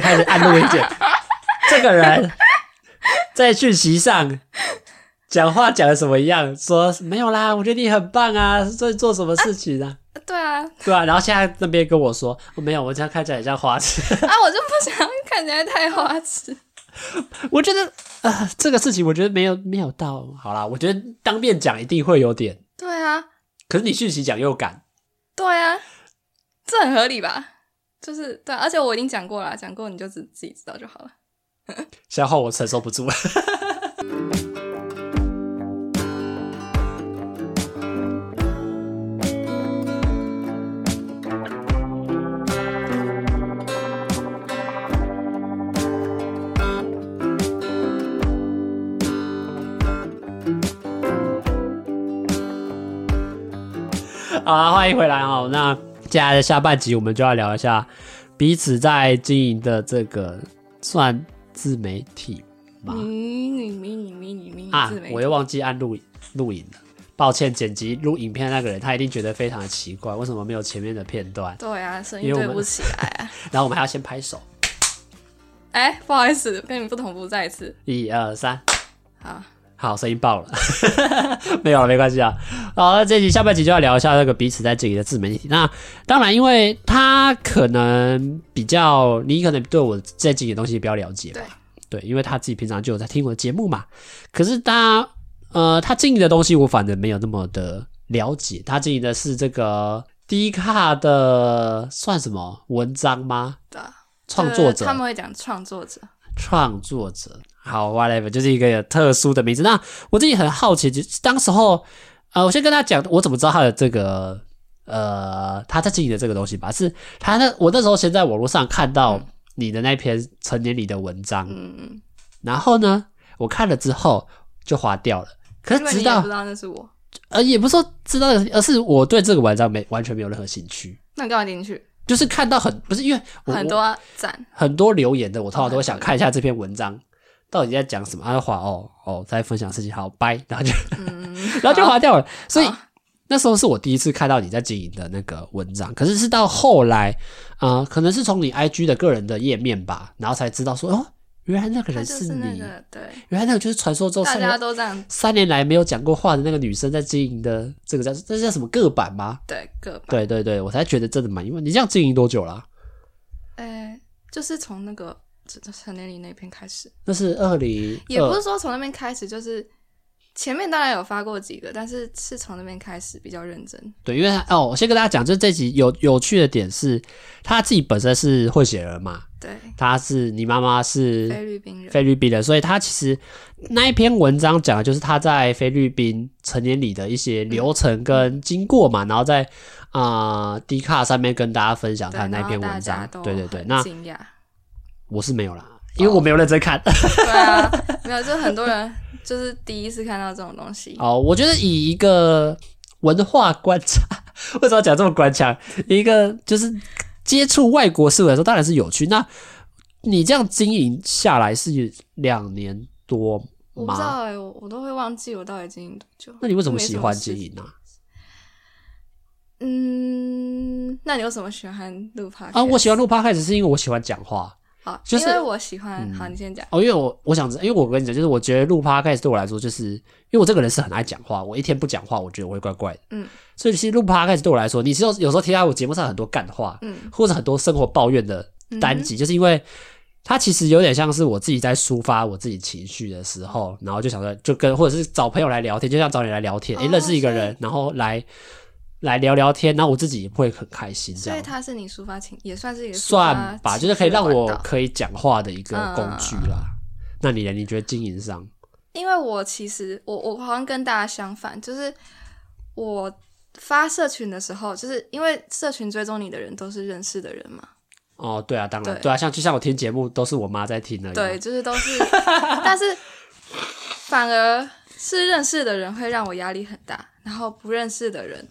开始按录音键，这个人在讯息上讲话讲的什么样？说没有啦，我觉得你很棒啊，在做什么事情啊？啊对啊，对啊。然后现在那边跟我说，我没有，我这样看起来很像花痴啊，我就不想看起来太花痴。我觉得啊、呃，这个事情我觉得没有没有到。好啦，我觉得当面讲一定会有点。对啊。可是你讯息讲又敢。对啊，这很合理吧？就是对，而且我已经讲过了，讲过你就自自己知道就好了。消耗我承受不住了。好啊，欢迎回来哦。那接下来的下半集，我们就要聊一下彼此在经营的这个算自媒体吗？迷你迷你迷你迷你啊！我又忘记按录录影了，抱歉。剪辑录影片那个人，他一定觉得非常的奇怪，为什么没有前面的片段？对啊，声音对不起来啊。然后我们还要先拍手。哎、欸，不好意思，跟你不同步，再一次。一二三，好。好，声音爆了，没有了，没关系啊。好，那这集下半集就要聊一下那个彼此在这里的自媒体。那当然，因为他可能比较，你可能对我在经营的东西比较了解吧？对，对，因为他自己平常就有在听我的节目嘛。可是他，呃，他经营的东西我反正没有那么的了解。他经营的是这个低卡的算什么文章吗？对，创作者，他们会讲创作者，创作者。好，whatever，就是一个有特殊的名字。那我自己很好奇，就是当时候，呃，我先跟他讲，我怎么知道他的这个，呃，他在经营的这个东西吧？是他那我那时候先在网络上看到你的那篇成年礼的文章，嗯，然后呢，我看了之后就划掉了。可是直到不知道那是我，呃，也不是说知道，而是我对这个文章没完全没有任何兴趣。那你干嘛点进去？就是看到很不是因为很多赞，很多留言的，我通常都会想看一下这篇文章。到底在讲什么？他就划哦哦，在分享事情，好拜，然后就，嗯、然后就划掉了。所以那时候是我第一次看到你在经营的那个文章，可是是到后来啊、呃，可能是从你 IG 的个人的页面吧，然后才知道说哦，原来那个人是你，是那个、对，原来那个就是传说中大家都这样三年来没有讲过话的那个女生在经营的这个叫这叫什么个版吗？对，个版，对对对，我才觉得真的蛮，因为你这样经营多久了、啊？呃、欸，就是从那个。成年礼那篇开始，那是二零，也不是说从那边开始，就是前面当然有发过几个，但是是从那边开始比较认真。对，因为他哦，我先跟大家讲，就是这集有有趣的点是，他自己本身是混血儿嘛，对，他是你妈妈是菲律宾人，菲律宾人，所以他其实那一篇文章讲的就是他在菲律宾成年礼的一些流程跟经过嘛，嗯、然后在啊 D 卡上面跟大家分享他的那篇文章，对对对，那。我是没有啦，因为我没有认真看。Oh, 对啊，没有，就很多人就是第一次看到这种东西。哦，我觉得以一个文化观察，为什么讲这么官腔？一个就是接触外国事物来说，当然是有趣。那你这样经营下来是两年多吗？我不知道哎、欸，我我都会忘记我到底经营多久。那你为什么喜欢经营呢？嗯，那你为什么喜欢录 Podcast？啊，我喜欢录 Podcast 是因为我喜欢讲话。就是因为我喜欢，嗯、好，你先讲。哦，因为我我想，因为我跟你讲，就是我觉得录 Podcast 对我来说，就是因为我这个人是很爱讲话，我一天不讲话，我觉得我会怪怪的。嗯，所以其实录 Podcast 对我来说，你是有有时候听到我节目上很多干话，嗯，或者很多生活抱怨的单集，嗯、就是因为它其实有点像是我自己在抒发我自己情绪的时候，然后就想说，就跟或者是找朋友来聊天，就像找你来聊天，诶、哦欸，认识一个人，然后来。来聊聊天，然后我自己也会很开心。这样，所以它是你抒发情，也算是一个算吧，就是可以让我可以讲话的一个工具啦。嗯、那你呢？你觉得经营上？因为我其实我我好像跟大家相反，就是我发社群的时候，就是因为社群追踪你的人都是认识的人嘛。哦，对啊，当然，对，对啊，像就像我听节目都是我妈在听的。对，就是都是，但是反而是认识的人会让我压力很大，然后不认识的人。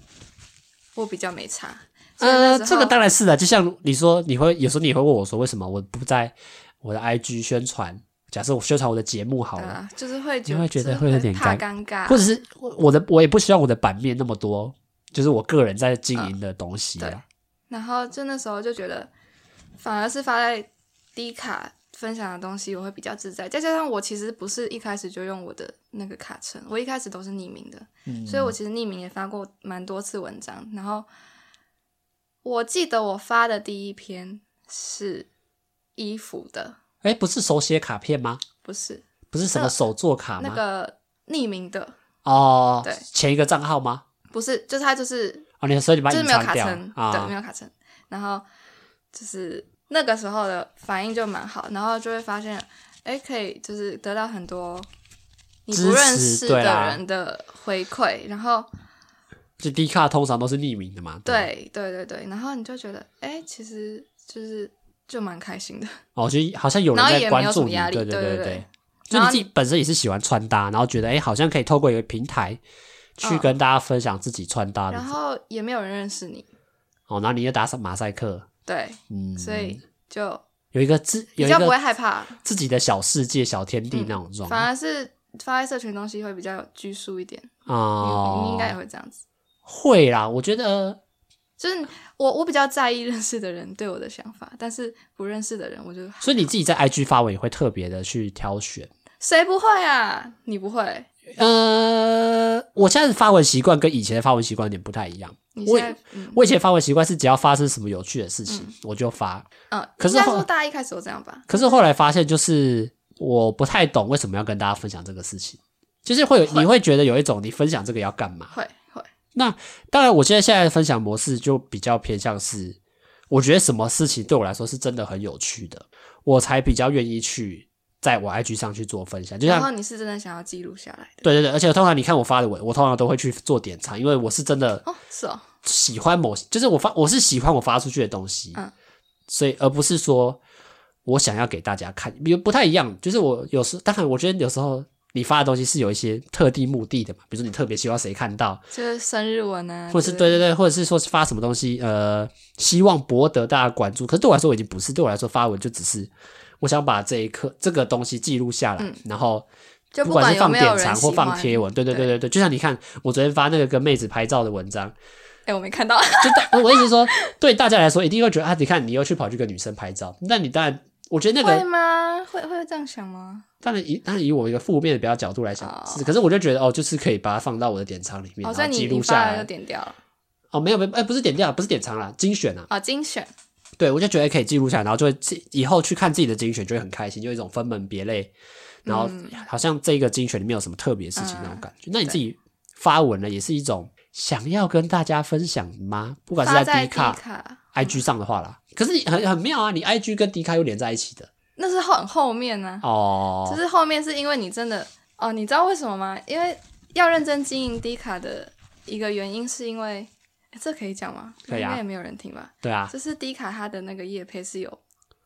我比较没差，呃，这个当然是的。就像你说，你会有时候你会问我说，为什么我不在我的 IG 宣传？假设我宣传我的节目好了，啊、就是会你会觉得会有点怕尴尬，或者是我的我也不希望我的版面那么多，就是我个人在经营的东西、啊呃。对，然后就那时候就觉得，反而是发在低卡分享的东西，我会比较自在。再加上我其实不是一开始就用我的那个卡称，我一开始都是匿名的，嗯、所以我其实匿名也发过蛮多次文章。然后我记得我发的第一篇是衣服的，哎，不是手写卡片吗？不是，不是什么手作卡吗？那个匿名的哦，对，前一个账号吗？不是，就是他就是哦，你所以你把就是没有卡称，哦、对，没有卡称，然后就是。那个时候的反应就蛮好，然后就会发现，哎，可以就是得到很多你不认识的人的回馈，然后就低卡通常都是匿名的嘛，对对对对，然后你就觉得，哎，其实就是就蛮开心的，哦，就好像有人在关注你，压力对对对。对，对对。对，就你自己本身也是喜欢穿搭，然后觉得，哎，好像可以透过一个平台去跟大家分享自己穿搭的，然后也没有人认识你，哦，然后你又打上马赛克。对，嗯，所以就有一个自比较不会害怕自己的小世界、小天地那种状态，反而是发在社群东西会比较有拘束一点哦。你应该也会这样子，会啦。我觉得就是我我比较在意认识的人对我的想法，但是不认识的人，我就所以你自己在 IG 发文也会特别的去挑选，谁不会啊？你不会？呃，我现在的发文习惯跟以前的发文习惯有点不太一样。我、嗯、我以前发文习惯是只要发生什么有趣的事情，嗯、我就发。嗯，可是大家一开始都这样吧。可是后来发现，就是我不太懂为什么要跟大家分享这个事情，就是会有会你会觉得有一种你分享这个要干嘛？会会。那当然，我现在现在的分享模式就比较偏向是，我觉得什么事情对我来说是真的很有趣的，我才比较愿意去。在我 IG 上去做分享，就像然后你是真的想要记录下来的，对对对，而且通常你看我发的文，我通常都会去做点藏，因为我是真的哦，是哦，喜欢某，就是我发我是喜欢我发出去的东西，嗯，所以而不是说我想要给大家看，比如不太一样，就是我有时当然我觉得有时候你发的东西是有一些特定目的的嘛，比如说你特别希望谁看到，就是生日文啊，或者是对对对，或者是说发什么东西，呃，希望博得大家关注，可是对我来说我已经不是，对我来说发文就只是。我想把这一刻这个东西记录下来，嗯、然后不管是放典藏或放贴文，对对对对对，就像你看我昨天发那个跟妹子拍照的文章，哎，我没看到。就 我意思说，对大家来说一定会觉得啊，你看你又去跑去跟女生拍照，那你当然，我觉得那个会吗？会会这样想吗？当然以当然以我一个负面的比较角度来想，哦、是，可是我就觉得哦，就是可以把它放到我的典藏里面，哦、然后记录下来。就点掉了。哦，没有没有，哎，不是点掉，不是典藏啦，精选啊。啊、哦，精选。对，我就觉得可以记录下来，然后就会以后去看自己的精选，就会很开心，就一种分门别类，然后好像这个精选里面有什么特别事情那种感觉。嗯、那你自己发文了，也是一种想要跟大家分享吗？不管是在 D 卡、IG 上的话啦。可是你很很妙啊，你 IG 跟 D 卡又连在一起的，那是很后面呢、啊。哦，就是后面是因为你真的哦，你知道为什么吗？因为要认真经营 D 卡的一个原因，是因为。这可以讲吗？可以啊，应该也没有人听吧？对啊，就是低卡它的那个业配是有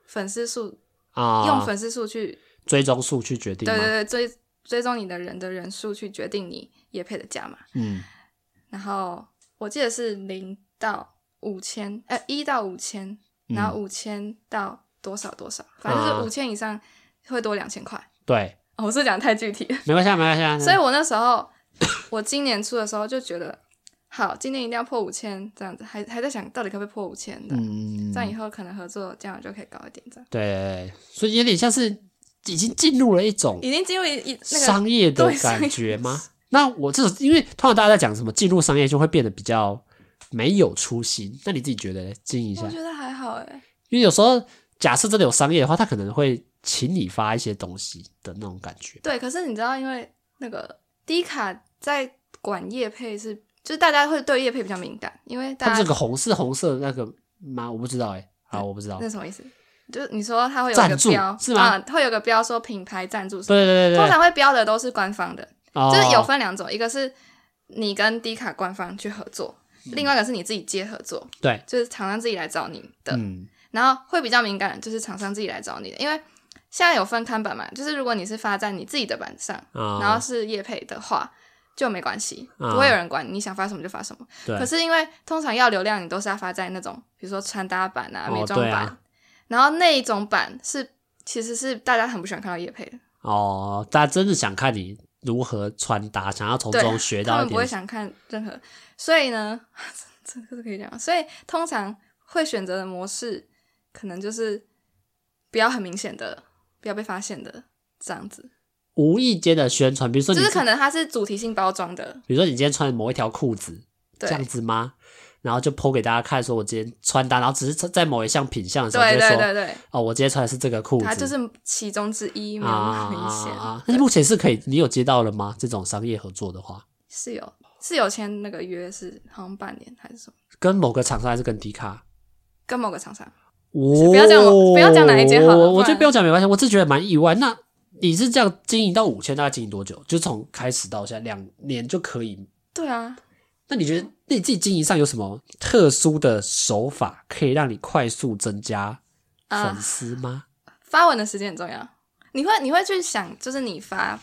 粉丝数啊，用粉丝数去追踪数去决定。对对对，追追踪你的人的人数去决定你业配的价嘛。嗯，然后我记得是零到五千，呃，一到五千，然后五千到多少多少，反正就是五千以上会多两千块。对，我是讲太具体，没关系，没关系。所以我那时候，我今年初的时候就觉得。好，今天一定要破五千，这样子还还在想到底可不可以破五千的，嗯，这样以后可能合作这样就可以高一点，这样。对，所以有点像是已经进入了一种已经进入一那个商业的感觉吗？那我这种因为通常大家在讲什么进入商业就会变得比较没有初心，那你自己觉得经营一下？我觉得还好诶，因为有时候假设真的有商业的话，他可能会请你发一些东西的那种感觉。对，可是你知道，因为那个低卡在管业配是。就是大家会对叶配比较敏感，因为大家它这个红是红色的那个吗？我不知道哎，好，我不知道。那什么意思？就是你说它会有个标是吗？会有个标说品牌赞助，对对对，通常会标的都是官方的，就是有分两种，一个是你跟低卡官方去合作，另外一个是你自己接合作，对，就是厂商自己来找你的，嗯然后会比较敏感，就是厂商自己来找你的，因为现在有分看板嘛，就是如果你是发在你自己的板上，然后是叶配的话。就没关系，不会有人管你，你想发什么就发什么。对。可是因为通常要流量，你都是要发在那种，比如说穿搭版啊、美妆版，哦啊、然后那一种版是其实是大家很不喜欢看到叶配的。哦，大家真的想看你如何穿搭，想要从中学到一点。他们不会想看任何，所以呢，这个是可以讲。所以通常会选择的模式，可能就是不要很明显的，不要被发现的这样子。无意间的宣传，比如说你，就是可能它是主题性包装的，比如说你今天穿某一条裤子，这样子吗？然后就 po 给大家看，说我今天穿搭，然后只是在某一项品相的时候，对对对对，哦，我今天穿的是这个裤子，它就是其中之一，没有很明显。那目前是可以，你有接到了吗？这种商业合作的话，是有是有签那个约，是好像半年还是什么？跟某个厂商还是跟迪卡？跟某个厂商。哦不要讲，不要讲哪一间好了。我觉得不要讲没关系，我是觉得蛮意外。那你是这样经营到五千，大概经营多久？就从开始到现在两年就可以？对啊。那你觉得那你自己经营上有什么特殊的手法，可以让你快速增加粉丝吗？呃，发文的时间很重要。你会你会去想，就是你发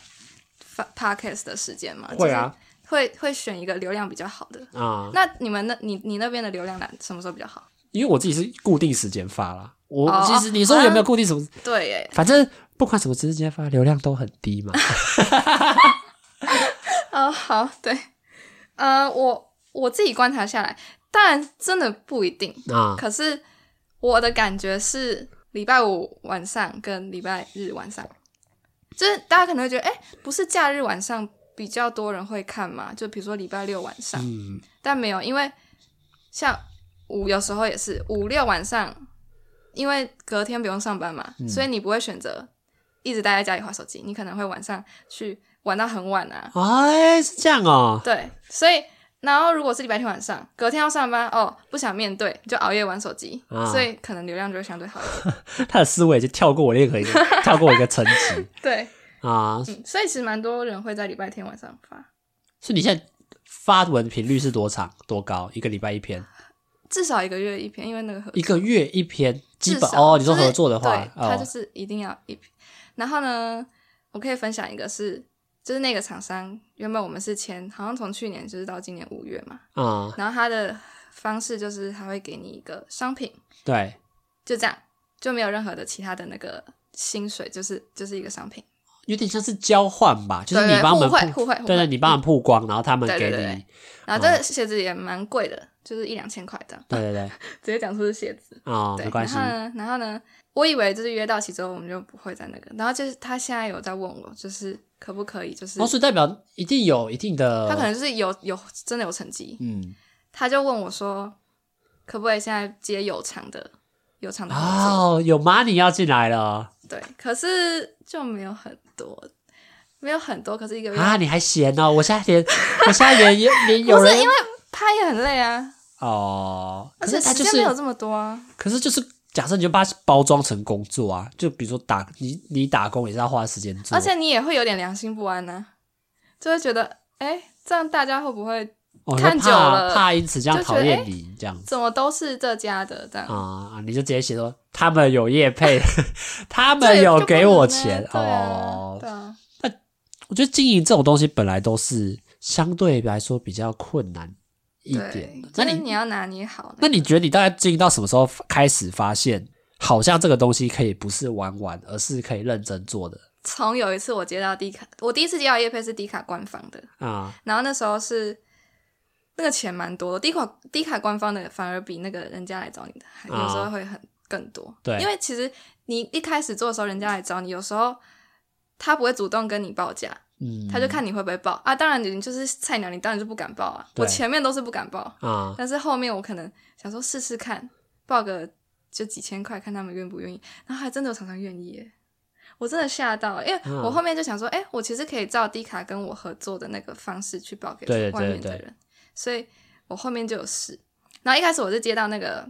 发 podcast 的时间吗？会啊。会会选一个流量比较好的啊。那你们那你你那边的流量哪什么时候比较好？因为我自己是固定时间发啦。我其实你说有没有固定什么？对耶，反正不管什么时间发，流量都很低嘛。哦，好，对。呃，我我自己观察下来，当然真的不一定啊。可是我的感觉是，礼拜五晚上跟礼拜日晚上，就是大家可能会觉得，哎，不是假日晚上比较多人会看嘛？就比如说礼拜六晚上，嗯，但没有，因为像五有时候也是五六晚上，因为隔天不用上班嘛，嗯，所以你不会选择一直待在家里划手机，你可能会晚上去。玩到很晚啊！哎，是这样哦。对，所以然后如果是礼拜天晚上，隔天要上班哦，不想面对，就熬夜玩手机，啊、所以可能流量就会相对好一点。他的思维就跳过我任何一个，跳过我一个层级。对啊、嗯，所以其实蛮多人会在礼拜天晚上发。所以你现在发文频率是多长多高？一个礼拜一篇？至少一个月一篇，因为那个合一个月一篇，基本哦，你说合作的话，对，他就是一定要一篇。然后呢，我可以分享一个是。就是那个厂商，原本我们是签，好像从去年就是到今年五月嘛，嗯，然后他的方式就是他会给你一个商品，对，就这样，就没有任何的其他的那个薪水，就是就是一个商品，有点像是交换吧，就是你帮我们互惠互惠，对对，你帮我们曝光，然后他们给你，然后这个鞋子也蛮贵的，就是一两千块的，对对对，直接讲出是鞋子啊，没关系，然后呢，然后呢，我以为就是约到期之后我们就不会再那个，然后就是他现在有在问我，就是。可不可以？就是，哦，所以代表一定有一定的，他可能就是有有真的有成绩，嗯，他就问我说，可不可以现在接有偿的有偿的哦，有 money 要进来了，对，可是就没有很多，没有很多，可是一个月啊，你还闲哦？我现在连我现在连 连有人，不是因为拍也很累啊，哦，而且时间没有这么多啊，可是就是。假设你就把它包装成工作啊，就比如说打你你打工也是要花时间做，而且你也会有点良心不安呢、啊，就会觉得哎、欸，这样大家会不会看久了、哦、怕，怕因此这样讨厌你这样子？怎么都是这家的这样啊？你就直接写说他们有业配，他们有给我钱哦。对啊，那我觉得经营这种东西本来都是相对来说比较困难。一点，那你你要拿捏好。那你觉得你大概经营到什么时候开始发现，好像这个东西可以不是玩玩，而是可以认真做的？从有一次我接到迪卡，我第一次接到叶配是迪卡官方的啊，然后那时候是那个钱蛮多的，迪卡迪卡官方的反而比那个人家来找你的，有时候会很更多。对，因为其实你一开始做的时候，人家来找你，有时候他不会主动跟你报价。嗯，他就看你会不会报啊？当然，你就是菜鸟，你当然就不敢报啊。我前面都是不敢报啊，但是后面我可能想说试试看，报个就几千块，看他们愿不愿意。然后还真的有常常愿意耶，我真的吓到，因为我后面就想说，哎、欸，我其实可以照迪卡跟我合作的那个方式去报给外面的人，所以我后面就有试。然后一开始我是接到那个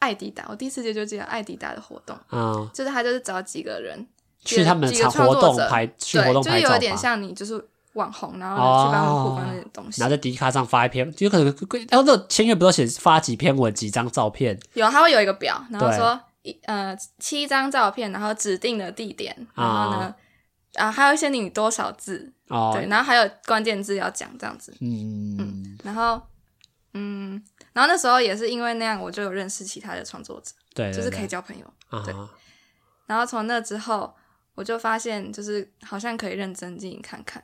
艾迪达，我第一次接就接到爱迪达的活动，嗯，就是他就是找几个人。去他们场活动拍，去活动拍照，就有点像你就是网红，然后去帮他们曝光那些东西。然后在迪卡上发一篇，就可能，然后那签约不都写发几篇文、几张照片？有，他会有一个表，然后说一呃七张照片，然后指定的地点，然后呢啊还有一些你多少字，对，然后还有关键字要讲这样子。嗯嗯，然后嗯，然后那时候也是因为那样，我就有认识其他的创作者，对，就是可以交朋友，对。然后从那之后。我就发现，就是好像可以认真经营看看，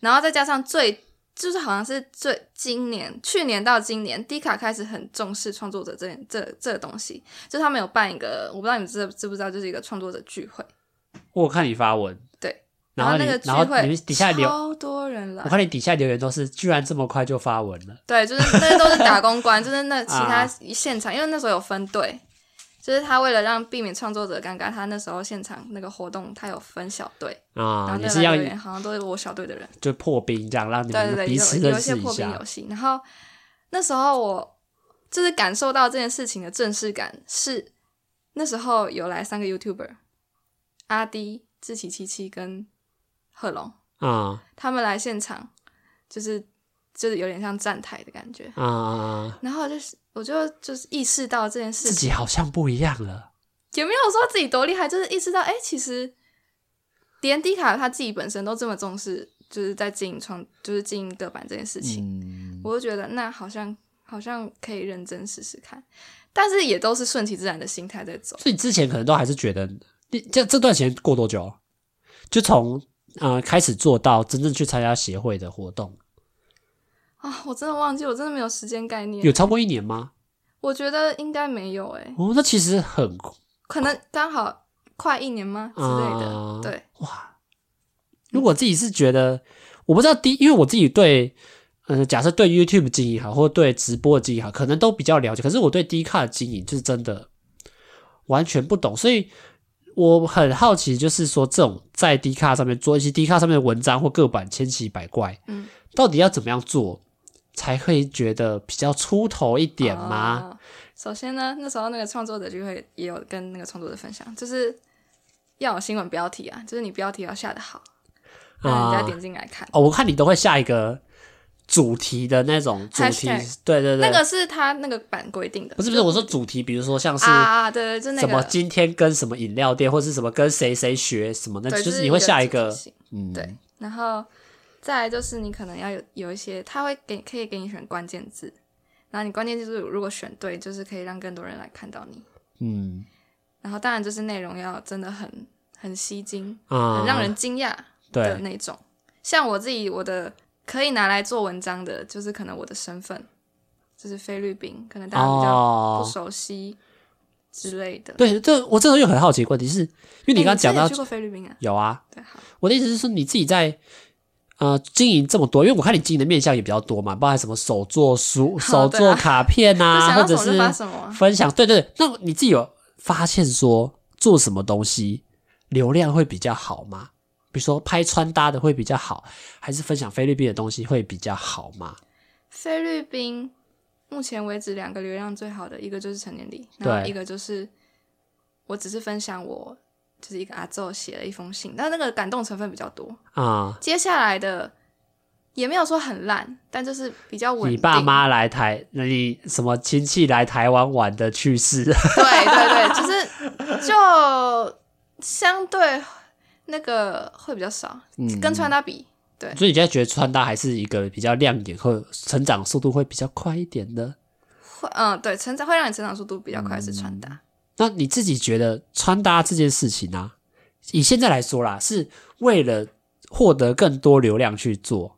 然后再加上最就是好像是最今年去年到今年，D 卡开始很重视创作者这这这个东西，就他们有办一个，我不知道你们知知不知道，就是一个创作者聚会。我看你发文，对，然后，那个聚会底下留超多人了。我看你底下留言都是，居然这么快就发文了。对，就是那些都是打工关，就是那 其他现场，啊、因为那时候有分队。就是他为了让避免创作者尴尬，他那时候现场那个活动，他有分小队啊，然后也是要好像都是我小队的人，就破冰这样，让你们彼此认识一下。对对对，有，有一些破冰游戏。然后那时候我就是感受到这件事情的正式感，是那时候有来三个 YouTuber，阿迪、志奇七七跟贺龙啊，他们来现场，就是就是有点像站台的感觉啊，然后就是。我就就是意识到这件事情，自己好像不一样了。有没有说自己多厉害？就是意识到，哎、欸，其实连迪卡他自己本身都这么重视，就是在经营创，就是经营个版这件事情。嗯、我就觉得那好像好像可以认真试试看，但是也都是顺其自然的心态在走。所以之前可能都还是觉得，这这段时间过多久？就从呃开始做到真正去参加协会的活动。啊，我真的忘记，我真的没有时间概念。有超过一年吗？我觉得应该没有诶、欸。哦，那其实很可能刚好快一年吗之类的。呃、对，哇！如果自己是觉得，我不知道第，因为我自己对，嗯，假设对 YouTube 经营好，或对直播的经营好，可能都比较了解。可是我对 D 卡的经营就是真的完全不懂，所以我很好奇，就是说这种在 D 卡上面做一些 D 卡上面的文章或个版千奇百怪，嗯，到底要怎么样做？才会觉得比较出头一点吗？哦，首先呢，那时候那个创作者就会也有跟那个创作者分享，就是要有新闻标题啊，就是你标题要下的好，让人家点进来看。哦，我看你都会下一个主题的那种主题，对对对，那个是他那个版规定的。不是不是，我说主题，比如说像是啊，对对，就那个什么今天跟什么饮料店，或是什么跟谁谁学什么，那就是你会下一个，嗯，对，然后。再来就是你可能要有有一些，他会给可以给你选关键字，然后你关键字如果选对，就是可以让更多人来看到你。嗯，然后当然就是内容要真的很很吸睛，啊、很让人惊讶的那种。对像我自己，我的可以拿来做文章的，就是可能我的身份就是菲律宾，可能大家比较不熟悉之类的。对，这我这时候又很好奇问题是，因为你刚刚讲到、欸、去过菲律宾啊？有啊。对，好。我的意思是说，你自己在。呃，经营这么多，因为我看你经营的面向也比较多嘛，包含什么手作书、手作卡片啊，或者是分享。对对对，那你自己有发现说做什么东西流量会比较好吗？比如说拍穿搭的会比较好，还是分享菲律宾的东西会比较好吗？菲律宾目前为止两个流量最好的一个就是成年礼，然后一个就是我只是分享我。就是一个阿昼写了一封信，但那个感动成分比较多啊。接下来的也没有说很烂，但就是比较稳定。你爸妈来台，那你什么亲戚来台湾玩的趣事？对对对，就是就相对那个会比较少，嗯、跟穿搭比，对。所以你现在觉得穿搭还是一个比较亮眼，或成长速度会比较快一点的？会，嗯，对，成长会让你成长速度比较快是穿搭。嗯那你自己觉得穿搭这件事情呢、啊？以现在来说啦，是为了获得更多流量去做，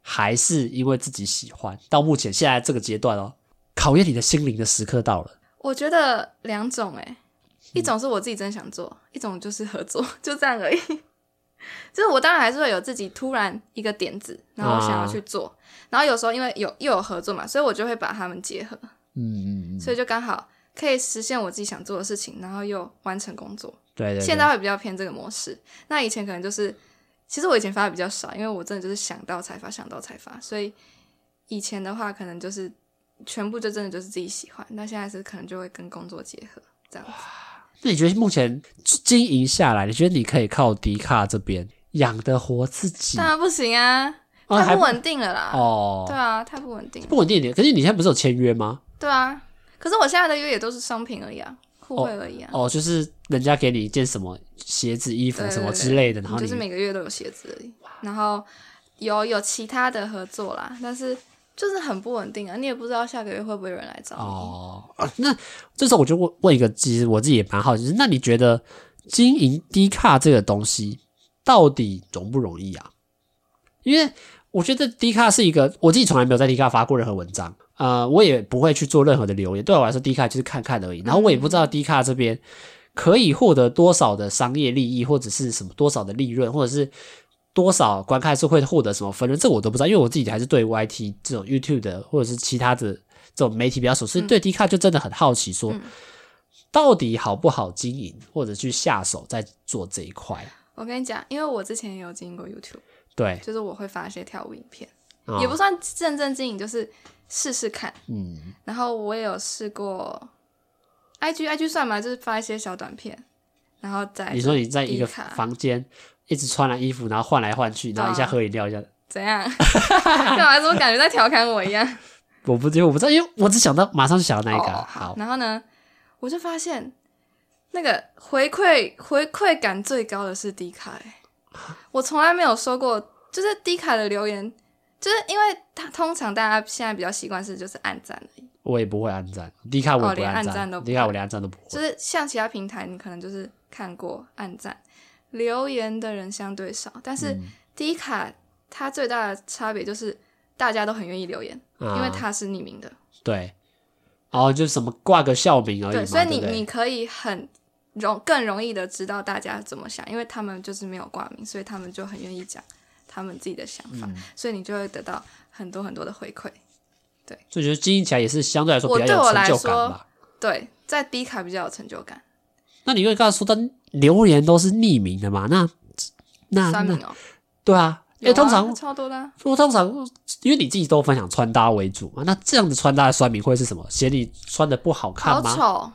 还是因为自己喜欢？到目前现在这个阶段哦，考验你的心灵的时刻到了。我觉得两种诶，一种是我自己真想做，嗯、一种就是合作，就这样而已。就是我当然还是会有自己突然一个点子，然后想要去做，啊、然后有时候因为有又有合作嘛，所以我就会把它们结合。嗯嗯嗯，所以就刚好。可以实现我自己想做的事情，然后又完成工作。对，对对，现在会比较偏这个模式。那以前可能就是，其实我以前发的比较少，因为我真的就是想到才发，想到才发。所以以前的话，可能就是全部就真的就是自己喜欢。那现在是可能就会跟工作结合这样子。那你觉得目前经营下来，你觉得你可以靠迪卡这边养得活自己？当然不行啊，太不稳定了啦。哦，对啊，太不稳定，不稳定一点。可是你现在不是有签约吗？对啊。可是我现在的约也都是商品而已啊，互惠而已啊。哦，就是人家给你一件什么鞋子、衣服什么之类的，然后就是每个月都有鞋子而已。然后有有其他的合作啦，但是就是很不稳定啊，你也不知道下个月会不会有人来找你。哦，那这时候我就问问一个，其实我自己也蛮好奇，就是那你觉得经营低卡这个东西到底容不容易啊？因为我觉得 D 卡是一个，我自己从来没有在 D 卡发过任何文章，呃，我也不会去做任何的留言。对我来说，D 卡就是看看而已。然后我也不知道 D 卡这边可以获得多少的商业利益，或者是什么多少的利润，或者是多少观看是会获得什么分润，这我都不知道。因为我自己还是对 YT 这种 YouTube 的或者是其他的这种媒体比较熟，所以对 D 卡就真的很好奇，说到底好不好经营，或者去下手在做这一块。我跟你讲，因为我之前也有经营过 YouTube。对，就是我会发一些跳舞影片，哦、也不算正正经经，就是试试看。嗯，然后我也有试过，IG，IG 算吗？就是发一些小短片，然后再。你说你在一个房间一直穿了衣服，然后换来换去，然后一下喝饮料，一下、哦、怎样？干嘛？怎么感觉在调侃我一样？我不知道，我不知道，因为我只想到马上就想到那一个。哦、好，然后呢，我就发现那个回馈回馈感最高的是迪卡。我从来没有说过，就是低卡的留言，就是因为他通常大家现在比较习惯是就是暗赞而已。我也不会暗赞低卡我也不按赞，D 卡我连按赞都不会。就是像其他平台，你可能就是看过暗赞留言的人相对少，但是低卡它最大的差别就是大家都很愿意留言，嗯、因为它是匿名的。对，然后就什么挂个校名而已。对，所以你你可以很。容更容易的知道大家怎么想，因为他们就是没有挂名，所以他们就很愿意讲他们自己的想法，嗯、所以你就会得到很多很多的回馈。对，所以觉得经营起来也是相对来说比较有成就感吧？对，在 D 卡比较有成就感。那你因为刚才说的留言都是匿名的嘛？那那那、喔、对啊，因为通常、啊、超多的、啊。说通常因为你自己都分享穿搭为主嘛，那这样子穿搭的酸民会是什么？嫌你穿的不好看吗？好丑。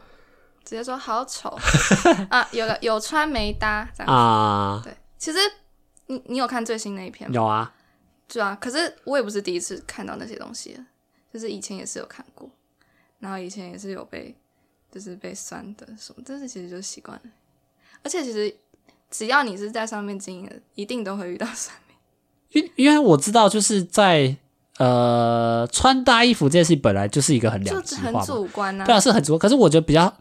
直接说好丑 啊！有个有穿没搭这样子啊？对，其实你你有看最新那一篇吗？有啊，是啊。可是我也不是第一次看到那些东西了，就是以前也是有看过，然后以前也是有被就是被酸的什么，但是其实就是习惯了。而且其实只要你是在上面经营的，一定都会遇到酸民。因因为我知道就是在。呃，穿搭衣服这件事情本来就是一个很两极化嘛，很主观啊。对啊，是很主观。可是我觉得比较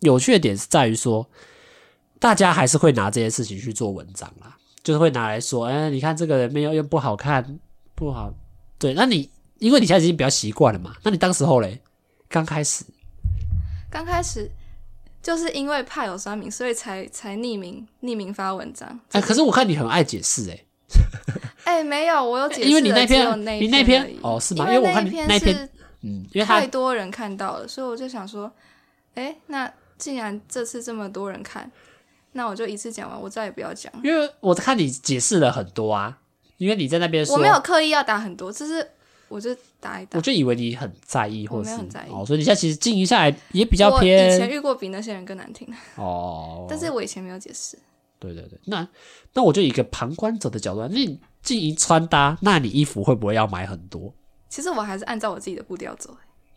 有趣的点是在于说，大家还是会拿这件事情去做文章啦，就是会拿来说，哎、欸，你看这个人没有又不好看，不好。对，那你因为你现在已经比较习惯了嘛，那你当时候嘞，刚开始，刚开始就是因为怕有酸名，所以才才匿名匿名发文章。哎、欸，可是我看你很爱解释、欸，哎。哎、欸，没有，我有解释。因为你那篇，你那篇哦，是吗？因为我看你那篇，嗯，因为太多人看到了，所以我就想说，哎、欸，那既然这次这么多人看，那我就一次讲完，我再也不要讲。因为我看你解释了很多啊，因为你在那边说，我没有刻意要打很多，就是我就打一打。我就以为你很在意，或者是很在意哦，所以你现在其实经营下来也比较偏。我以前遇过比那些人更难听的哦，但是我以前没有解释。对对对，那那我就以一个旁观者的角度，那你经营穿搭，那你衣服会不会要买很多？其实我还是按照我自己的步调走。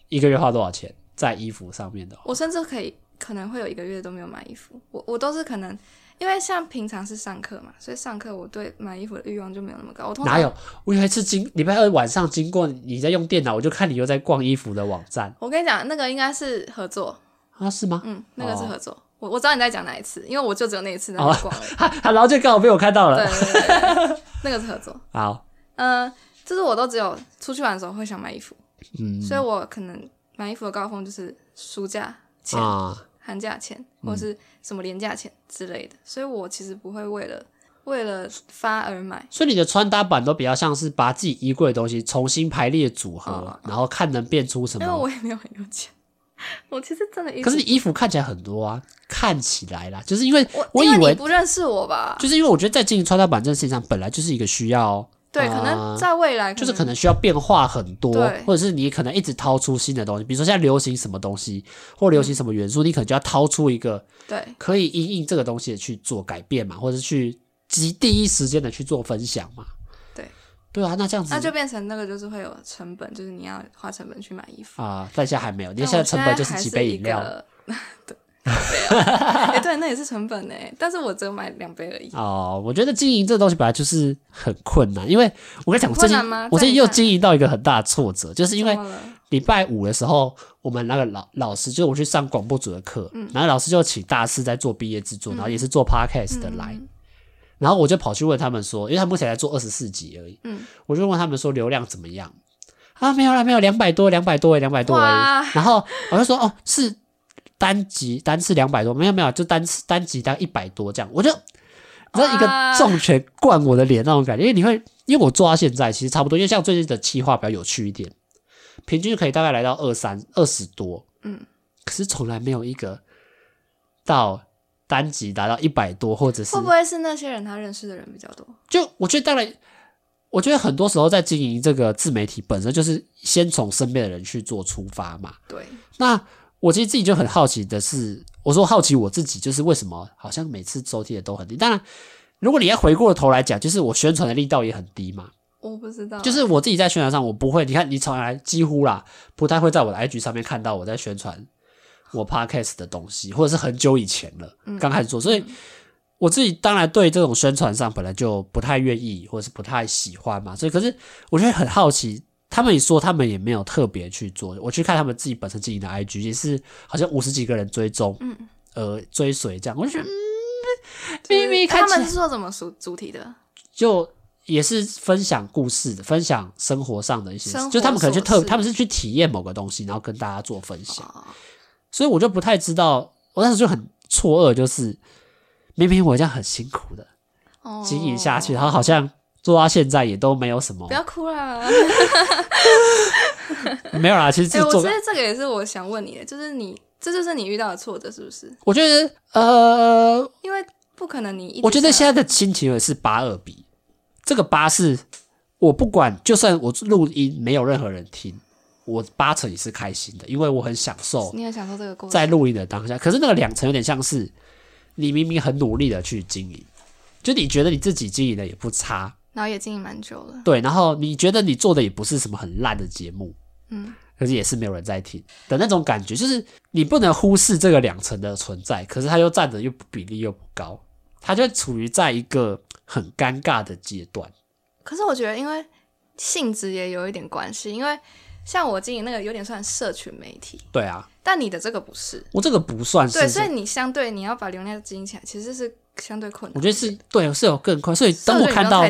一个月花多少钱在衣服上面的？我甚至可以可能会有一个月都没有买衣服。我我都是可能因为像平常是上课嘛，所以上课我对买衣服的欲望就没有那么高。我通常哪有？我有一次经礼拜二晚上经过你在用电脑，我就看你又在逛衣服的网站。我跟你讲，那个应该是合作啊？是吗？嗯，那个是合作。哦我我知道你在讲哪一次，因为我就只有那一次在那逛了。他他然后就刚好被我看到了。对对对，對，那个是合作。好，嗯、呃，就是我都只有出去玩的时候会想买衣服，嗯，所以我可能买衣服的高峰就是暑假前、啊、寒假前或是什么年假前之类的，所以我其实不会为了为了发而买。所以你的穿搭版都比较像是把自己衣柜的东西重新排列组合，哦、然后看能变出什么。因为我也没有很有钱。我其实真的，可是你衣服看起来很多啊，看起来啦，就是因为我，我以为你不认识我吧，就是因为我觉得在经营穿搭版这件事情上，本来就是一个需要，对，呃、可能在未来就是可能需要变化很多，或者是你可能一直掏出新的东西，比如说现在流行什么东西，或流行什么元素，嗯、你可能就要掏出一个对，可以因应这个东西的去做改变嘛，或者是去及第一时间的去做分享嘛。对对啊，那这样子那就变成那个就是会有成本，就是你要花成本去买衣服啊。但现在还没有，你现在成本就是几杯饮料。对，哎，对，那也是成本呢。但是我只有买两杯而已。哦，我觉得经营这个东西本来就是很困难，因为我跟你讲，我最近我最近又经营到一个很大的挫折，就是因为礼拜五的时候，我们那个老老师就是我去上广播组的课，然后老师就请大四在做毕业制作，然后也是做 podcast 的来。然后我就跑去问他们说，因为他目前在做二十四集而已，嗯，我就问他们说流量怎么样？啊，没有啦，没有两百多，两百多，两百多而已。然后我就说，哦，是单集单次两百多，没有没有，就单次单集单一百多这样。我就你知道一个重拳灌我的脸那种感觉，因为你会，因为我做到现在其实差不多，因为像最近的企划比较有趣一点，平均可以大概来到二三二十多，嗯，可是从来没有一个到单集达到一百多，或者是会不会是那些人他认识的人比较多？就我觉得当然。我觉得很多时候在经营这个自媒体，本身就是先从身边的人去做出发嘛。对。那我其实自己就很好奇的是，我说好奇我自己，就是为什么好像每次收听的都很低？当然，如果你要回过头来讲，就是我宣传的力道也很低嘛。我不知道。就是我自己在宣传上，我不会。你看，你从来几乎啦，不太会在我的 IG 上面看到我在宣传我 Podcast 的东西，或者是很久以前了，刚开始做，所以。我自己当然对这种宣传上本来就不太愿意，或者是不太喜欢嘛，所以可是我觉得很好奇，他们也说他们也没有特别去做。我去看他们自己本身经营的 IG，也是好像五十几个人追踪，嗯，呃，追随这样，我就觉得，嗯，明明看他们是做什么主主题的？就也是分享故事的，分享生活上的一些，就他们可能去特，他们是去体验某个东西，然后跟大家做分享。哦，所以我就不太知道，我当时就很错愕，就是。明明我这样很辛苦的经营下去，然后好像做到现在也都没有什么。不要哭啦，没有啦。其实、欸，我觉得这个也是我想问你的，就是你这就是你遇到的挫折，是不是？我觉得呃，因为不可能你，我觉得现在的心情也是八二比，这个八是我不管，就算我录音没有任何人听，我八成也是开心的，因为我很享受，你很享受这个过程，在录音的当下。可是那个两成有点像是。你明明很努力的去经营，就你觉得你自己经营的也不差，然后也经营蛮久了，对，然后你觉得你做的也不是什么很烂的节目，嗯，可是也是没有人在听的那种感觉，就是你不能忽视这个两层的存在，可是它又占的又比例又不高，它就处于在一个很尴尬的阶段。可是我觉得，因为性质也有一点关系，因为。像我经营那个有点算社群媒体，对啊，但你的这个不是，我这个不算是，对，所以你相对你要把流量经营起来，其实是相对困难。我觉得是对，是有更快。所以当我看到，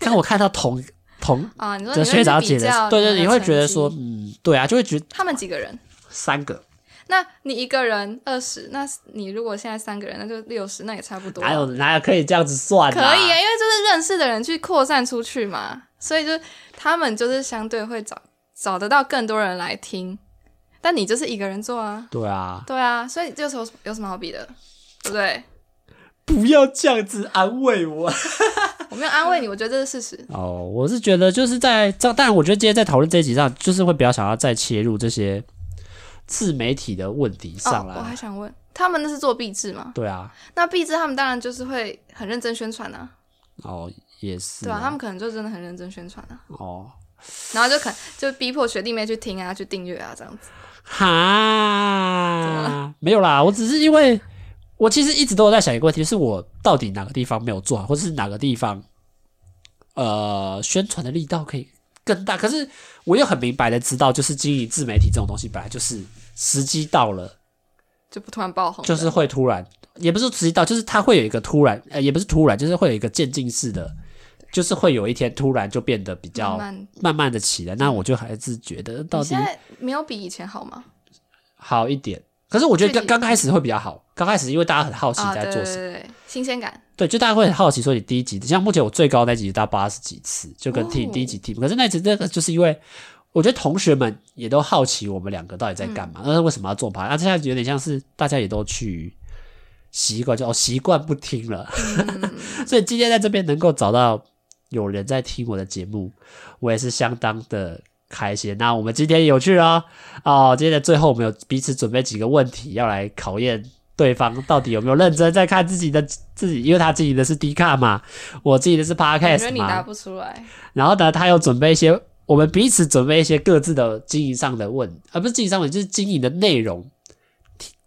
当我看到同同 啊，你说的学长姐的，对对，你会觉得说，嗯，对啊，就会觉得他们几个人，三个，那你一个人二十，那你如果现在三个人，那就六十，那也差不多。哪有哪有可以这样子算？可以啊，因为就是认识的人去扩散出去嘛，所以就他们就是相对会找。找得到更多人来听，但你就是一个人做啊。对啊，对啊，所以这时候有什么好比的，对不对？不要这样子安慰我，我没有安慰你，我觉得这是事实。哦，我是觉得就是在这，当然，我觉得今天在讨论这一集上，就是会比较想要再切入这些自媒体的问题上来。哦，我还想问，他们那是做壁纸吗？对啊，那壁纸他们当然就是会很认真宣传啊。哦，也是，对啊，他们可能就真的很认真宣传啊。哦。然后就可就逼迫学弟妹去听啊，去订阅啊，这样子。哈，没有啦，我只是因为我其实一直都有在想一个问题，是我到底哪个地方没有做好，或者是哪个地方呃宣传的力道可以更大。可是我又很明白的知道，就是经营自媒体这种东西，本来就是时机到了就不突然爆红，就是会突然，也不是时机到，就是它会有一个突然，呃，也不是突然，就是会有一个渐进式的。就是会有一天突然就变得比较慢慢的起来，那我就还是觉得到底现在没有比以前好吗？好一点，可是我觉得刚刚开始会比较好。刚开始因为大家很好奇在做什么，对对对，新鲜感。对，就大家会很好奇说你第一集，像目前我最高那集到八十几次，就跟听第一集听。可是那集那个就是因为我觉得同学们也都好奇我们两个到底在干嘛，那为什么要做趴？那现在有点像是大家也都去习惯，就哦习惯不听了。所以今天在这边能够找到。有人在听我的节目，我也是相当的开心。那我们今天有趣哦，哦，今天的最后，我们有彼此准备几个问题，要来考验对方到底有没有认真在看自己的自己，因为他自己的是 Dcard 嘛，我自己的是 Podcast 嘛。我觉得你答不出来。然后呢，他又准备一些，我们彼此准备一些各自的经营上的问，而不是经营上的，就是经营的内容，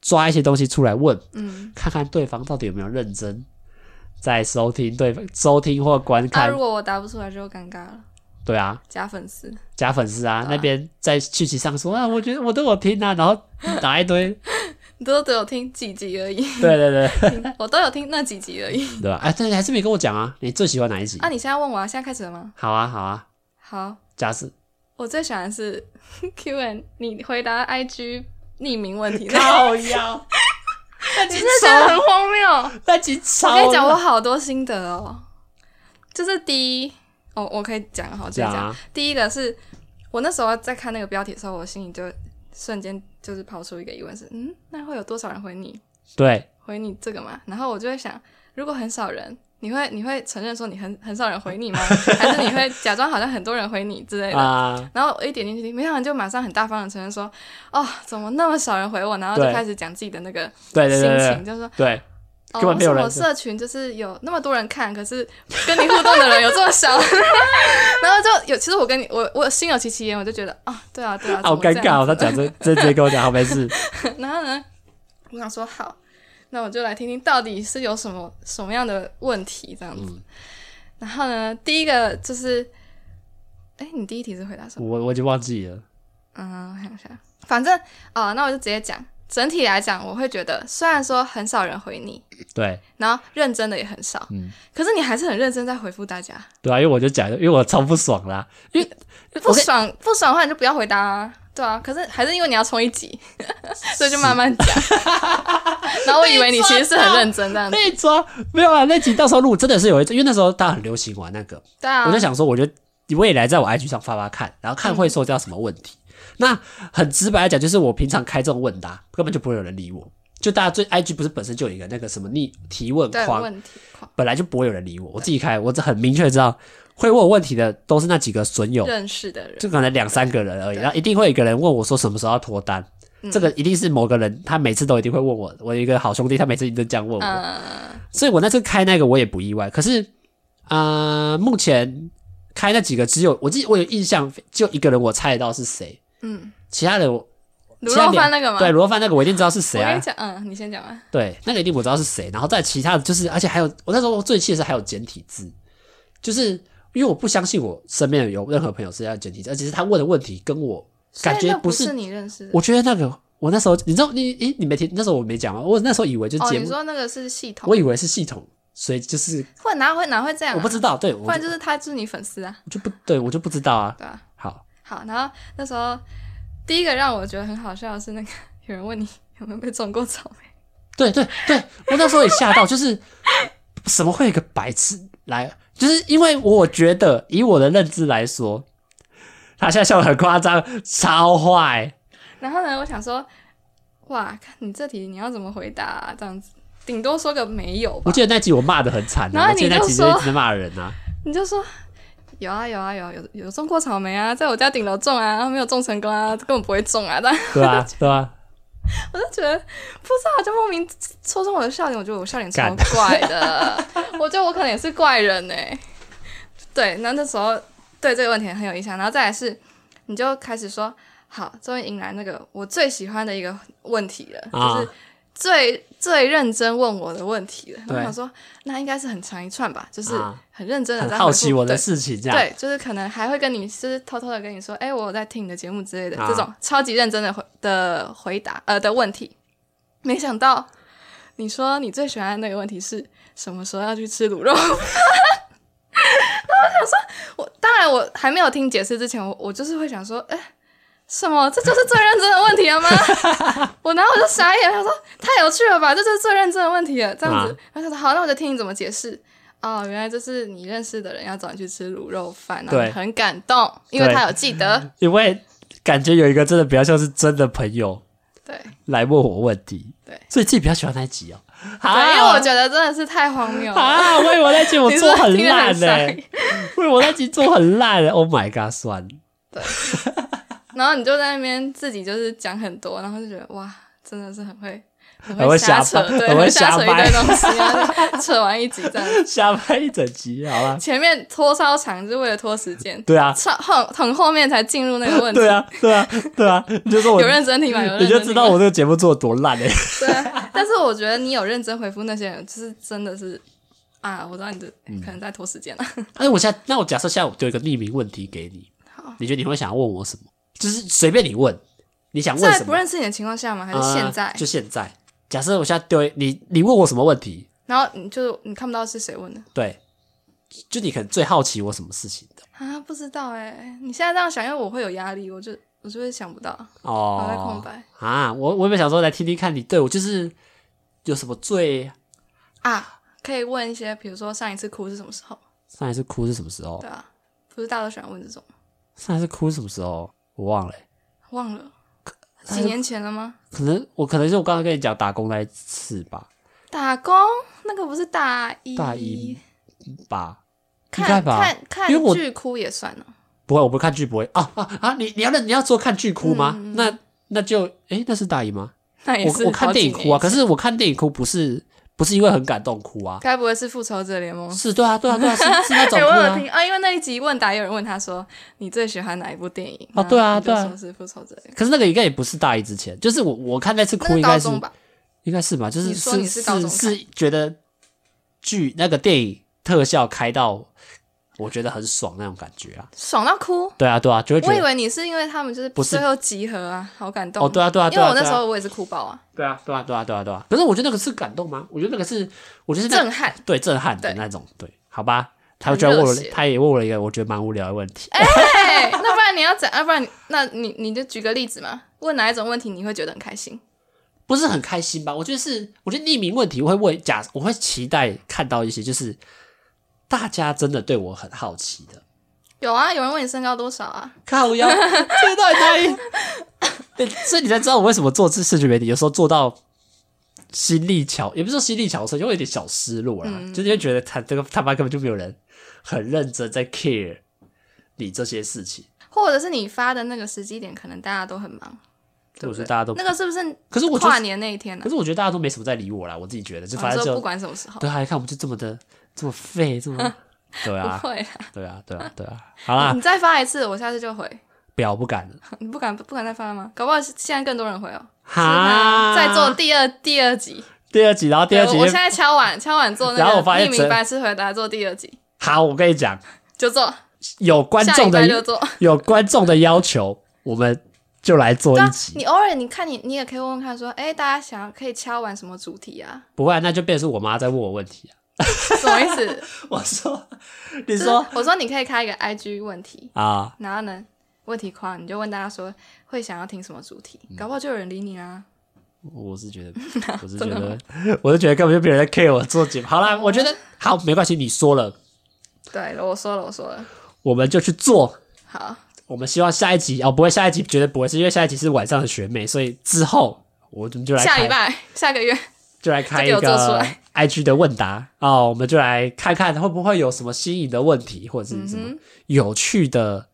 抓一些东西出来问，嗯，看看对方到底有没有认真。在收听对收听或观看，啊，如果我答不出来就尴尬了。对啊，假粉丝，假粉丝啊！啊那边在讯息上说啊，我觉得我都有听啊，然后打一堆 你都只有听几集而已。对对对，我都有听那几集而已。对吧？哎，但你还是没跟我讲啊，你最喜欢哪一集？啊，你现在问我啊，现在开始了吗？好啊，好啊，好。假设我最喜欢的是 Q N，你回答 IG 匿名问题。靠腰，你是觉得很荒谬？那集超。我跟你讲，我好多心得哦。就是第一，哦，我可以讲好，这样讲。啊、第一个是我那时候在看那个标题的时候，我心里就瞬间就是抛出一个疑问是：嗯，那会有多少人回你？对，回你这个嘛？然后我就会想，如果很少人，你会你会承认说你很很少人回你吗？还是你会假装好像很多人回你之类的？啊、然后我一点进去听，没想到就马上很大方的承认说：哦，怎么那么少人回我？然后就开始讲自己的那个心情，就是说对。哦，为什么社群就是有那么多人看，可是 跟你互动的人有这么少？然后就有，其实我跟你，我我心有戚戚焉，我就觉得啊，对啊，对啊，好尴尬哦。他讲这这直接跟我讲，好没事。然后呢，我想说好，那我就来听听到底是有什么什么样的问题这样子。嗯、然后呢，第一个就是，哎，你第一题是回答什么？我我已经忘记了。嗯，我想一下，反正啊、哦，那我就直接讲。整体来讲，我会觉得虽然说很少人回你，对，然后认真的也很少，嗯，可是你还是很认真在回复大家，对啊，因为我就讲，因为我超不爽啦，因为不爽不爽的话你就不要回答啊，对啊，可是还是因为你要冲一集，所以就慢慢讲，然后我以为你其实是很认真这样子，那抓没有啊，那集到时候录真的是有一次，因为那时候大家很流行玩那个，对啊，我就想说，我觉得你未来在我 IG 上发发看，然后看会受到什么问题。嗯那很直白来讲，就是我平常开这种问答，根本就不会有人理我。就大家最 IG 不是本身就有一个那个什么逆提问框，问题框本来就不会有人理我。我自己开，我这很明确知道会问我问题的都是那几个损友认识的人，就可能两三个人而已。然后一定会有一个人问我说什么时候要脱单，这个一定是某个人，他每次都一定会问我。我有一个好兄弟，他每次都这样问我，所以我那次开那个我也不意外。可是，呃，目前开那几个只有我自己，我有印象，就一个人我猜得到是谁。嗯，其他的我卤肉饭那个吗？对，卤肉饭那个我一定知道是谁啊。我跟你讲，嗯，你先讲啊。对，那个一定我知道是谁。然后在其他的就是，而且还有我那时候最气的是还有简体字，就是因为我不相信我身边有任何朋友是要简体字，而且是他问的问题跟我感觉不是，你认识的。我觉得那个我那时候你知道你诶你没听那时候我没讲吗？我那时候以为就是节目，哦，你说那个是系统，我以为是系统，所以就是会哪会哪会这样啊？我不知道，对，不然就是他就是你粉丝啊，我就不对我就不知道啊。对啊，好，然后那时候。第一个让我觉得很好笑的是，那个有人问你有没有被种过草莓？对对对，我那时候也吓到，就是什么会有一个白痴来？就是因为我觉得以我的认知来说，他现在笑得很夸张，超坏。然后呢，我想说，哇，看你这题你要怎么回答啊？这样子，顶多说个没有吧。我记得那集我骂得很惨啊，然后你就说，我记得那集一直骂人啊，你就说。有啊有啊有有有种过草莓啊，在我家顶楼种啊，然后没有种成功啊，根本不会种啊，但对 啊对啊，我就觉得不知道，就莫名戳中我的笑点，我觉得我笑点超怪的，我觉得我可能也是怪人呢、欸。对，那那时候对这个问题很有印象，然后再来是，你就开始说，好，终于迎来那个我最喜欢的一个问题了，啊、就是。最最认真问我的问题了，我想说，那应该是很长一串吧，就是很认真的在好奇我的事情，这样。对，就是可能还会跟你，就是偷偷的跟你说，哎，我在听你的节目之类的。这种超级认真的回的回答呃的问题，没想到你说你最喜欢的那个问题是什么时候要去吃卤肉？然后我想说，我当然我还没有听解释之前，我我就是会想说，哎。什么？这就是最认真的问题了吗？我然后我就傻眼，他说太有趣了吧，这就是最认真的问题了，这样子。然后他说好，那我就听你怎么解释。哦，原来这是你认识的人要找你去吃卤肉饭，然后很感动，因为他有记得。因为感觉有一个真的比较像是真的朋友，对，来问我问题，对，所以自己比较喜欢那一集哦。对，因为我觉得真的是太荒谬了啊！为那集我做很烂呢，我以为我那集做很烂，Oh my god，算了。对。然后你就在那边自己就是讲很多，然后就觉得哇，真的是很会很会瞎扯，对，很会瞎扯一堆东西啊，扯完一集这样，瞎掰一整集，好吧？前面拖超长，就是为了拖时间。对啊，超后很后面才进入那个问题。对啊，对啊，对啊，你就说我 有认真听吗？有认真听，你就知道我这个节目做的多烂哎。对啊，但是我觉得你有认真回复那些人，就是真的是啊，我知道你的可能在拖时间了。哎，我现在那我假设现在我丢一个匿名问题给你，好，你觉得你会想要问我什么？就是随便你问，你想问什么？在不认识你的情况下吗？还是现在？呃、就现在。假设我现在丢你，你问我什么问题？然后你就你看不到是谁问的。对，就你可能最好奇我什么事情的啊？不知道哎、欸，你现在这样想，因为我会有压力，我就我就会想不到哦，脑袋空白啊！我我有没有想说来听听看你对我就是有什么最啊？可以问一些，比如说上一次哭是什么时候？上一次哭是什么时候？对啊，不是大家都喜欢问这种。上一次哭是什么时候？我忘了、欸，忘了，几年前了吗？可能我可能是我刚刚跟你讲打工那一次吧。打工那个不是大一大一吧？看吧看看剧哭也算了。不会，我不看剧不会啊啊啊！你你要你要说看剧哭吗？嗯、那那就哎、欸，那是大一吗？那也是我我看电影哭啊，可是我看电影哭不是。不是因为很感动哭啊？该不会是复仇者联盟？是，对啊，对啊，对啊，是 是那种哭啊。我有听啊，因为那一集问答，有人问他说：“你最喜欢哪一部电影？”哦，对啊，对啊，说是复仇者。可是那个应该也不是大一之前，就是我我看那次哭应该是，应该是吧？就是是是是觉得剧那个电影特效开到。我觉得很爽那种感觉啊，爽到哭。对啊，对啊，就会觉得。我以为你是因为他们就是最后集合啊，好感动。哦，对啊，对啊，因为我那时候我也是哭爆啊。对啊，对啊，对啊，对啊，对啊。可是我觉得那个是感动吗？我觉得那个是，我觉得是震撼，对，震撼的那种。对，好吧。他就问我，他也问我了一个我觉得蛮无聊的问题。哎，那不然你要怎？要不然那你你就举个例子嘛？问哪一种问题你会觉得很开心？不是很开心吧？我觉得是，我觉得匿名问题我会问假，我会期待看到一些就是大家真的对我很好奇的。有啊，有人问你身高多少啊？靠腰，这到底哪里？所以你才知道我为什么做这视觉媒体，有时候做到心力憔，也不是说心力憔悴，就会有点小失落啦。嗯、就是觉得他这个他妈根本就没有人很认真在 care 你这些事情，或者是你发的那个时机点，可能大家都很忙。对，我说大家都那个是不是？可是我跨年那一天呢？可是我觉得大家都没什么在理我啦。我自己觉得，就反正就、哦、不管什么时候，对，还看我们就这么的这么废，这么。对啊，会对啊，对啊，对啊，好啦，你再发一次，我下次就回。不要，不敢了。你不敢，不敢再发了吗？搞不好现在更多人回哦。好，再做第二第二集，第二集，然后第二集，我现在敲碗敲碗做那个匿名白痴回答做第二集。好，我跟你讲，就做。有观众的有观众的要求，我们就来做一集。你偶尔你看你你也可以问问看，说，哎，大家想要可以敲完什么主题啊？不会，那就变成是我妈在问我问题啊。什么意思？我说，你说，我说你可以开一个 IG 问题啊，然后呢，问题框你就问大家说会想要听什么主题，搞不好就有人理你啊。我是觉得，我是觉得，我是觉得根本就没有人在 care 我做节目。好啦，我觉得好，没关系，你说了，对了，我说了，我说了，我们就去做。好，我们希望下一集哦，不会，下一集绝对不会，是因为下一集是晚上的学妹，所以之后我们就来下礼拜，下个月。就来开一个 IG 的问答哦，我们就来看看会不会有什么新颖的问题，或者是什么有趣的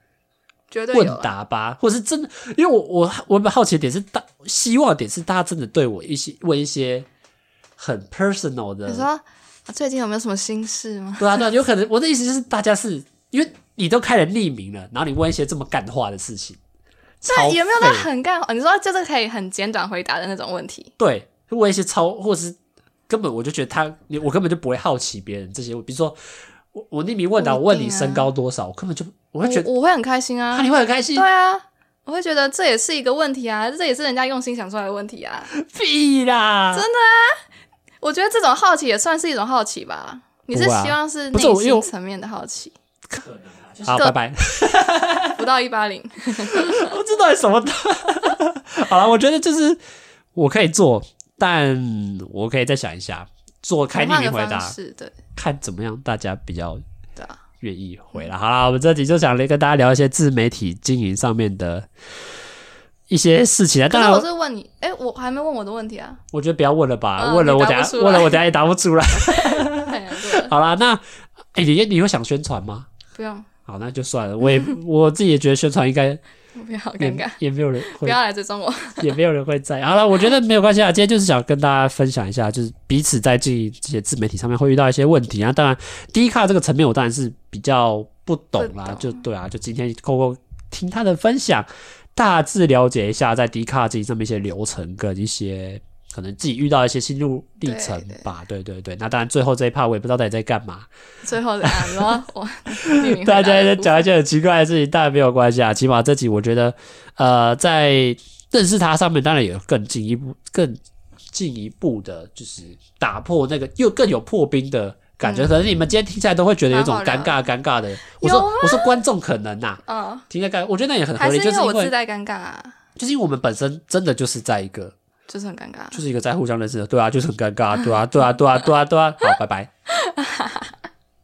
问答吧，或者是真的，因为我我我蛮好奇的点是大，希望的点是大家真的对我一些问一些很 personal 的。你说最近有没有什么心事吗？对啊，对啊，有可能我的意思就是大家是因为你都开了匿名了，然后你问一些这么干话的事情，这有没有那很干话？你说就是可以很简短回答的那种问题？对。问一些超，或者是根本我就觉得他，我根本就不会好奇别人这些。比如说，我我匿名问答，啊、我问你身高多少，我根本就我会觉得我，我会很开心啊，啊。你会很开心？对啊，我会觉得这也是一个问题啊，这也是人家用心想出来的问题啊。屁啦！真的啊，我觉得这种好奇也算是一种好奇吧。你是希望是内心层面的好奇？可能啊。好，拜拜。不到一八零，我知道什么的。好了，我觉得就是我可以做。但我可以再想一下，做开匿名回答，对，看怎么样，大家比较愿意回了。好了，我们这集就想来跟大家聊一些自媒体经营上面的一些事情啊。当然，我是问你，哎，我还没问我的问题啊。我觉得不要问了吧，问了我等下，问了我等下也答不出来。好啦，那哎，你你会想宣传吗？不用。好，那就算了。我也 我自己也觉得宣传应该。不要尴尬，也没有人会，不要来追踪我，也没有人会在。好了，我觉得没有关系啊。今天就是想跟大家分享一下，就是彼此在经营这些自媒体上面会遇到一些问题啊。当然，Dcard 这个层面我当然是比较不懂啦，懂就对啊。就今天透过听他的分享，大致了解一下在 Dcard 这上面一些流程跟一些。可能自己遇到一些心路历程吧，对对对。那当然，最后这一趴我也不知道到底在干嘛。最后的 大家在讲一些很奇怪的事情，当然没有关系啊。起码这集我觉得，呃，在认识他上面当然也有更进一步、更进一步的，就是打破那个又更有破冰的感觉。嗯、可能你们今天听起来都会觉得有种尴尬、尴尬的。我说，我说观众可能呐、啊，嗯，听起来尴，我觉得那也很合理，就是因为我自带尴尬、啊，就是因为我们本身真的就是在一个，就是很尴尬，就是一个在互相认识的，对啊，就是很尴尬，对啊，对啊，对啊，对啊，对啊，好，拜拜。